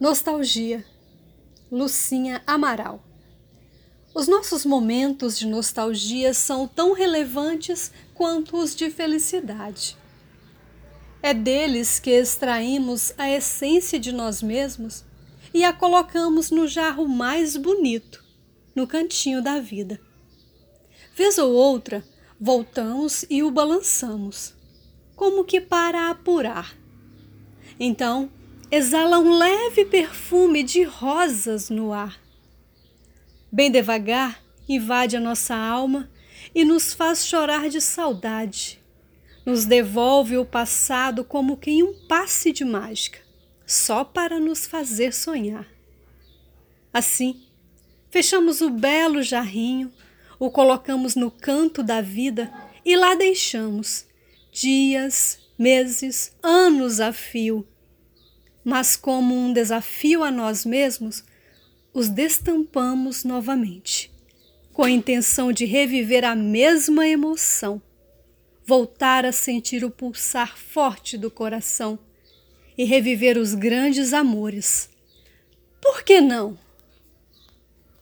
Nostalgia, Lucinha Amaral. Os nossos momentos de nostalgia são tão relevantes quanto os de felicidade. É deles que extraímos a essência de nós mesmos e a colocamos no jarro mais bonito, no cantinho da vida. Vez ou outra, voltamos e o balançamos, como que para apurar. Então, exala um leve perfume de rosas no ar. Bem devagar, invade a nossa alma e nos faz chorar de saudade. Nos devolve o passado como quem um passe de mágica, só para nos fazer sonhar. Assim, fechamos o belo jarrinho, o colocamos no canto da vida e lá deixamos dias, meses, anos a fio mas como um desafio a nós mesmos, os destampamos novamente, com a intenção de reviver a mesma emoção, voltar a sentir o pulsar forte do coração e reviver os grandes amores. Por que não?